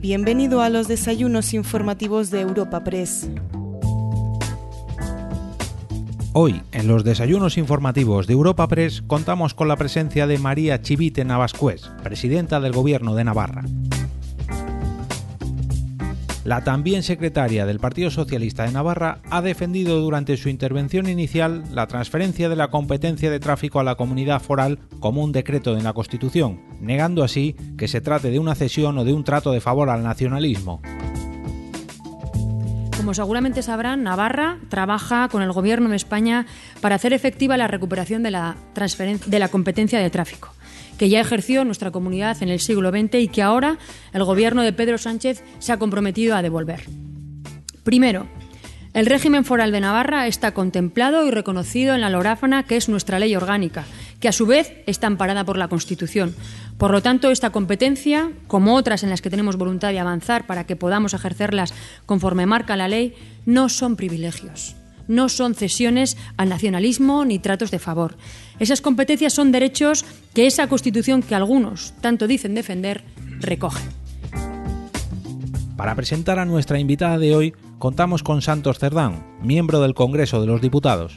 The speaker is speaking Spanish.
Bienvenido a los desayunos informativos de Europa Press. Hoy, en los desayunos informativos de Europa Press, contamos con la presencia de María Chivite Navascués, presidenta del Gobierno de Navarra. La también secretaria del Partido Socialista de Navarra ha defendido durante su intervención inicial la transferencia de la competencia de tráfico a la comunidad foral como un decreto de la Constitución, negando así que se trate de una cesión o de un trato de favor al nacionalismo. Como seguramente sabrán, Navarra trabaja con el Gobierno de España para hacer efectiva la recuperación de la, de la competencia de tráfico que ya ejerció nuestra comunidad en el siglo XX y que ahora el Gobierno de Pedro Sánchez se ha comprometido a devolver. Primero, el régimen foral de Navarra está contemplado y reconocido en la Loráfana, que es nuestra ley orgánica, que a su vez está amparada por la Constitución. Por lo tanto, esta competencia, como otras en las que tenemos voluntad de avanzar para que podamos ejercerlas conforme marca la ley, no son privilegios, no son cesiones al nacionalismo ni tratos de favor. Esas competencias son derechos que esa Constitución que algunos tanto dicen defender recoge. Para presentar a nuestra invitada de hoy, contamos con Santos Cerdán, miembro del Congreso de los Diputados.